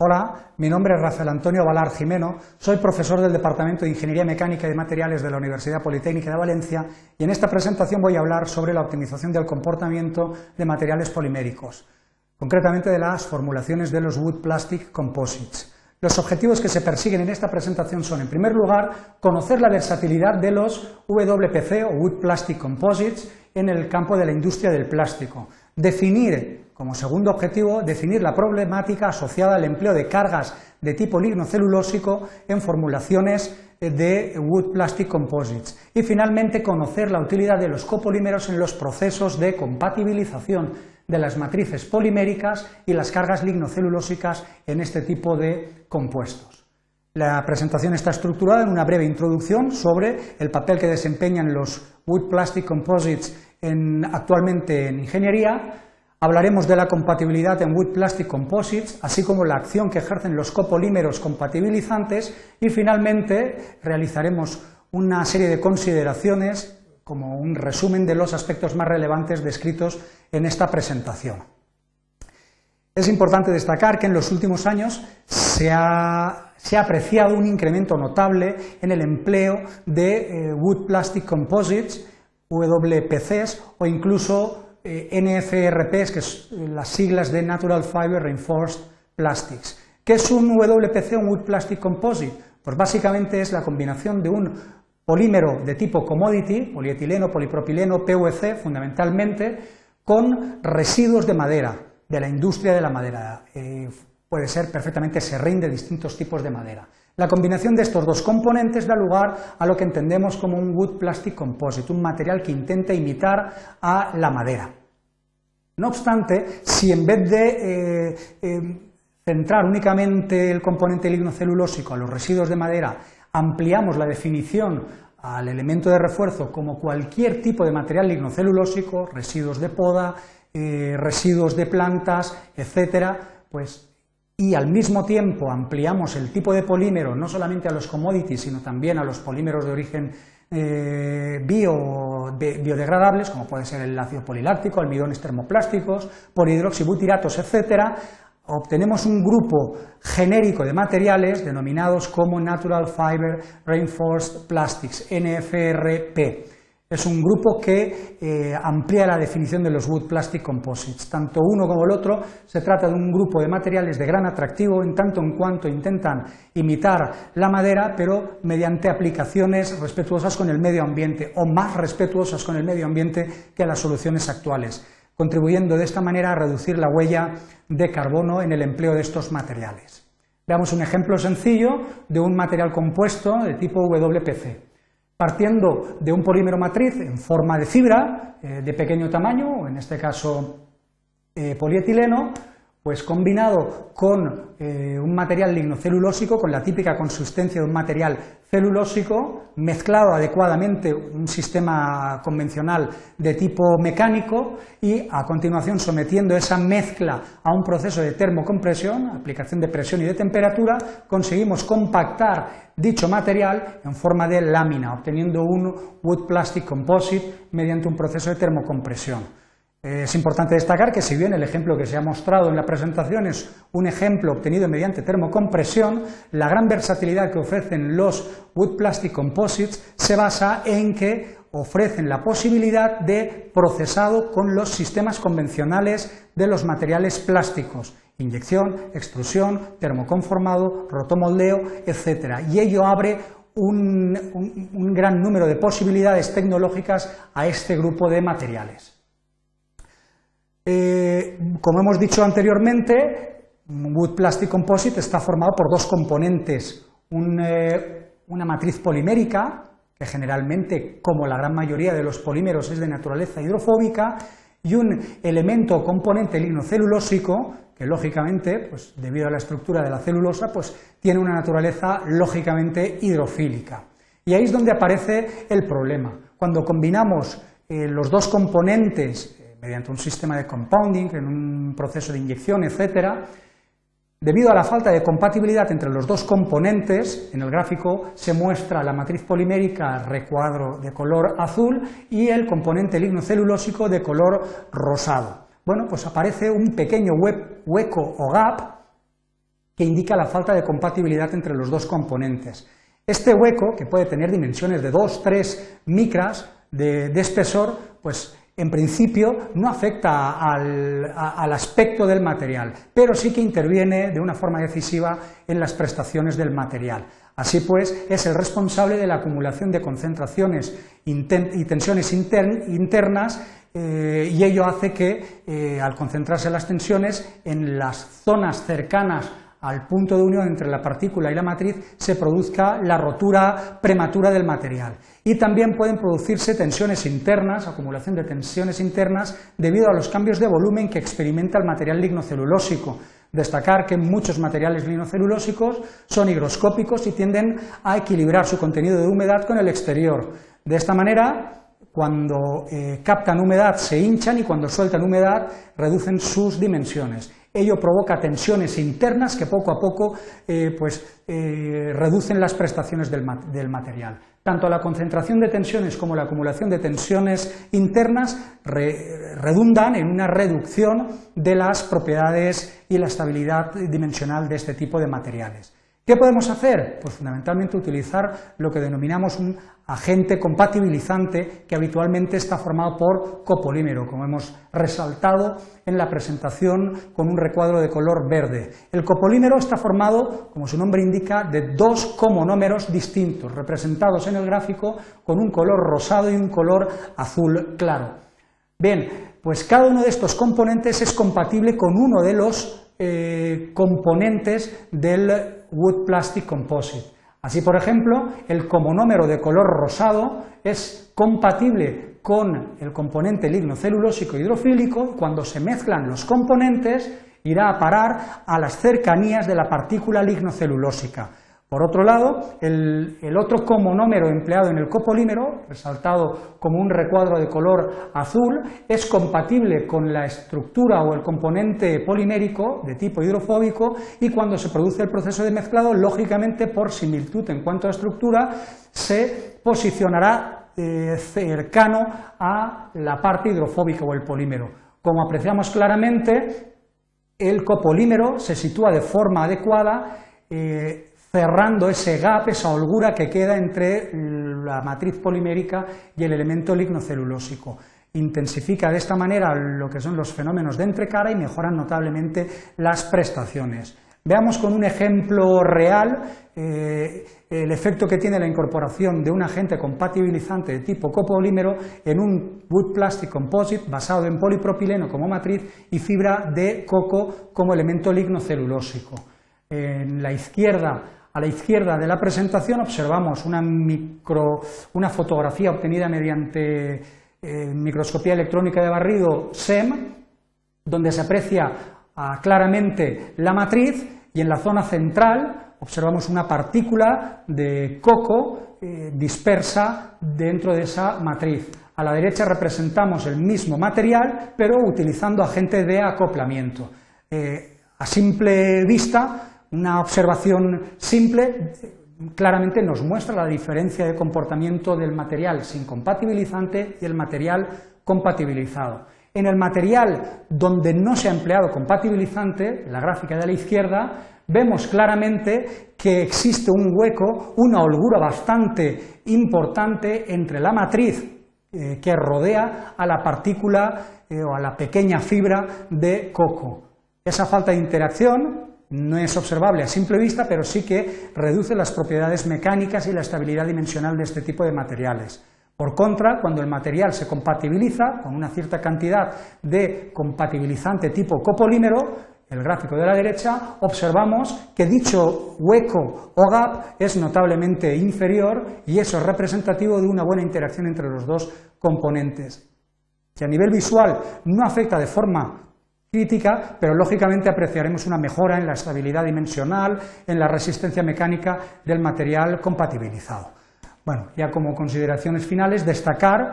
Hola, mi nombre es Rafael Antonio Valar Jimeno, soy profesor del Departamento de Ingeniería Mecánica y Materiales de la Universidad Politécnica de Valencia y en esta presentación voy a hablar sobre la optimización del comportamiento de materiales poliméricos, concretamente de las formulaciones de los Wood Plastic Composites. Los objetivos que se persiguen en esta presentación son, en primer lugar, conocer la versatilidad de los WPC o Wood Plastic Composites en el campo de la industria del plástico, definir como segundo objetivo, definir la problemática asociada al empleo de cargas de tipo lignocelulósico en formulaciones de wood plastic composites. Y finalmente, conocer la utilidad de los copolímeros en los procesos de compatibilización de las matrices poliméricas y las cargas lignocelulósicas en este tipo de compuestos. La presentación está estructurada en una breve introducción sobre el papel que desempeñan los wood plastic composites actualmente en ingeniería, Hablaremos de la compatibilidad en Wood Plastic Composites, así como la acción que ejercen los copolímeros compatibilizantes y finalmente realizaremos una serie de consideraciones como un resumen de los aspectos más relevantes descritos en esta presentación. Es importante destacar que en los últimos años se ha, apreciado un incremento notable en el empleo de eh, Wood Plastic Composites, WPCs o incluso eh, NFRPs, que son las siglas de Natural Fiber Reinforced Plastics. ¿Qué es un WPC, un Wood Plastic Composite? Pues básicamente es la combinación de un polímero de tipo commodity, polietileno, polipropileno, PVC fundamentalmente, con residuos de madera, de la industria de la madera. Eh, puede ser perfectamente serrín de distintos tipos de madera. La combinación de estos dos componentes da lugar a lo que entendemos como un wood plastic composite, un material que intenta imitar a la madera. No obstante, si en vez de eh, eh, centrar únicamente el componente lignocelulósico a los residuos de madera, ampliamos la definición al elemento de refuerzo como cualquier tipo de material lignocelulósico, residuos de poda, eh, residuos de plantas, etcétera, pues y al mismo tiempo ampliamos el tipo de polímero no solamente a los commodities, sino también a los polímeros de origen eh, biodegradables, como puede ser el ácido poliláctico, almidones termoplásticos, polihidroxibutiratos, etcétera, obtenemos un grupo genérico de materiales denominados como Natural Fiber Reinforced Plastics, NFRP. Es un grupo que eh, amplía la definición de los wood plastic composites. Tanto uno como el otro se trata de un grupo de materiales de gran atractivo en tanto en cuanto intentan imitar la madera, pero mediante aplicaciones respetuosas con el medio ambiente o más respetuosas con el medio ambiente que las soluciones actuales, contribuyendo de esta manera a reducir la huella de carbono en el empleo de estos materiales. Veamos un ejemplo sencillo de un material compuesto de tipo WPC partiendo de un polímero matriz en forma de fibra eh, de pequeño tamaño, en este caso eh, polietileno, pues combinado con eh, un material lignocelulósico, con la típica consistencia de un material celulósico, mezclado adecuadamente un sistema convencional de tipo mecánico y a continuación sometiendo esa mezcla a un proceso de termocompresión, aplicación de presión y de temperatura, conseguimos compactar dicho material en forma de lámina, obteniendo un wood plastic composite mediante un proceso de termocompresión. Es importante destacar que si bien el ejemplo que se ha mostrado en la presentación es un ejemplo obtenido mediante termocompresión, la gran versatilidad que ofrecen los Wood Plastic Composites se basa en que ofrecen la posibilidad de procesado con los sistemas convencionales de los materiales plásticos, inyección, extrusión, termoconformado, rotomoldeo, etc. Y ello abre un, un gran número de posibilidades tecnológicas a este grupo de materiales. Eh, como hemos dicho anteriormente, Wood Plastic Composite está formado por dos componentes, eh, una matriz polimérica, que generalmente, como la gran mayoría de los polímeros, es de naturaleza hidrofóbica, y un elemento o componente lignocelulósico, que lógicamente, pues, debido a la estructura de la celulosa, pues, tiene una naturaleza lógicamente hidrofílica. Y ahí es donde aparece el problema. Cuando combinamos eh, los dos componentes mediante un sistema de compounding, en un proceso de inyección, etcétera, Debido a la falta de compatibilidad entre los dos componentes, en el gráfico se muestra la matriz polimérica recuadro de color azul y el componente lignocelulósico de color rosado. Bueno, pues aparece un pequeño hueco o gap que indica la falta de compatibilidad entre los dos componentes. Este hueco, que puede tener dimensiones de 2-3 micras de, espesor, pues en principio no afecta al, aspecto del material, pero sí que interviene de una forma decisiva en las prestaciones del material. Así pues, es el responsable de la acumulación de concentraciones y tensiones internas eh, y ello hace que, eh, al concentrarse las tensiones en las zonas cercanas al punto de unión entre la partícula y la matriz, se produzca la rotura prematura del material. Y también pueden producirse tensiones internas, acumulación de tensiones internas, debido a los cambios de volumen que experimenta el material lignocelulósico. Destacar que muchos materiales lignocelulósicos son higroscópicos y tienden a equilibrar su contenido de humedad con el exterior. De esta manera, cuando eh, captan humedad se hinchan y cuando sueltan humedad reducen sus dimensiones. Ello provoca tensiones internas que poco a poco eh, pues, eh, reducen las prestaciones del, material. Tanto la concentración de tensiones como la acumulación de tensiones internas redundan en una reducción de las propiedades y la estabilidad dimensional de este tipo de materiales. ¿Qué podemos hacer? Pues fundamentalmente utilizar lo que denominamos un agente compatibilizante que habitualmente está formado por copolímero, como hemos resaltado en la presentación con un recuadro de color verde. El copolímero está formado, como su nombre indica, de dos comonómeros distintos, representados en el gráfico con un color rosado y un color azul claro. Bien, pues cada uno de estos componentes es compatible con uno de los eh, componentes del Wood Plastic Composite. Así, por ejemplo, el comonómero de color rosado es compatible con el componente lignocelulósico hidrofílico cuando se mezclan los componentes irá a parar a las cercanías de la partícula lignocelulósica. Por otro lado, el, otro comonómero empleado en el copolímero, resaltado como un recuadro de color azul, es compatible con la estructura o el componente polimérico de tipo hidrofóbico y cuando se produce el proceso de mezclado, lógicamente por similitud en cuanto a estructura, se posicionará eh, cercano a la parte hidrofóbica o el polímero. Como apreciamos claramente, el copolímero se sitúa de forma adecuada eh, cerrando ese gap, esa holgura que queda entre la matriz polimérica y el elemento lignocelulósico. Intensifica de esta manera lo que son los fenómenos de entrecara y mejoran notablemente las prestaciones. Veamos con un ejemplo real eh, el efecto que tiene la incorporación de un agente compatibilizante de tipo copolímero en un wood plastic composite basado en polipropileno como matriz y fibra de coco como elemento lignocelulósico. En la izquierda a la izquierda de la presentación observamos una, una fotografía obtenida mediante eh, microscopía electrónica de barrido SEM, donde se aprecia ah, claramente la matriz y en la zona central observamos una partícula de coco eh, dispersa dentro de esa matriz. A la derecha representamos el mismo material, pero utilizando agente de acoplamiento. Eh, a simple vista una observación simple claramente nos muestra la diferencia de comportamiento del material sin compatibilizante y el material compatibilizado. En el material donde no se ha empleado compatibilizante, la gráfica de la izquierda, vemos claramente que existe un hueco, una holgura bastante importante entre la matriz eh, que rodea a la partícula eh, o a la pequeña fibra de coco. Esa falta de interacción no es observable a simple vista, pero sí que reduce las propiedades mecánicas y la estabilidad dimensional de este tipo de materiales. Por contra, cuando el material se compatibiliza con una cierta cantidad de compatibilizante tipo copolímero, el gráfico de la derecha, observamos que dicho hueco o gap es notablemente inferior y eso es representativo de una buena interacción entre los dos componentes, que a nivel visual no afecta de forma crítica, pero lógicamente apreciaremos una mejora en la estabilidad dimensional, en la resistencia mecánica del material compatibilizado. Bueno, ya como consideraciones finales, destacar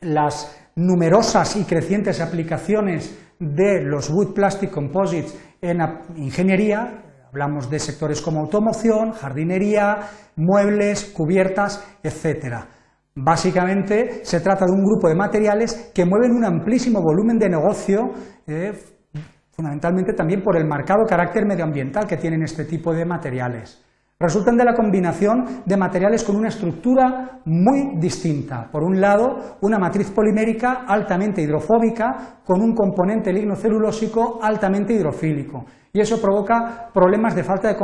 las numerosas y crecientes aplicaciones de los wood plastic composites en ingeniería, hablamos de sectores como automoción, jardinería, muebles, cubiertas, etcétera. Básicamente se trata de un grupo de materiales que mueven un amplísimo volumen de negocio, eh, fundamentalmente también por el marcado carácter medioambiental que tienen este tipo de materiales. Resultan de la combinación de materiales con una estructura muy distinta. Por un lado, una matriz polimérica altamente hidrofóbica con un componente lignocelulósico altamente hidrofílico. Y eso provoca problemas de falta de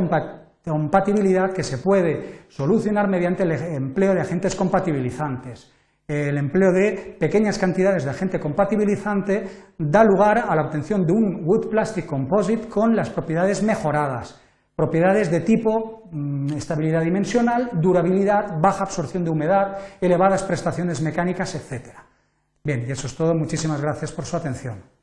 compatibilidad que se puede solucionar mediante el empleo de agentes compatibilizantes el empleo de pequeñas cantidades de agente compatibilizante da lugar a la obtención de un wood plastic composite con las propiedades mejoradas, propiedades de tipo mm, estabilidad dimensional, durabilidad, baja absorción de humedad, elevadas prestaciones mecánicas, etc. Bien, y eso es todo. Muchísimas gracias por su atención.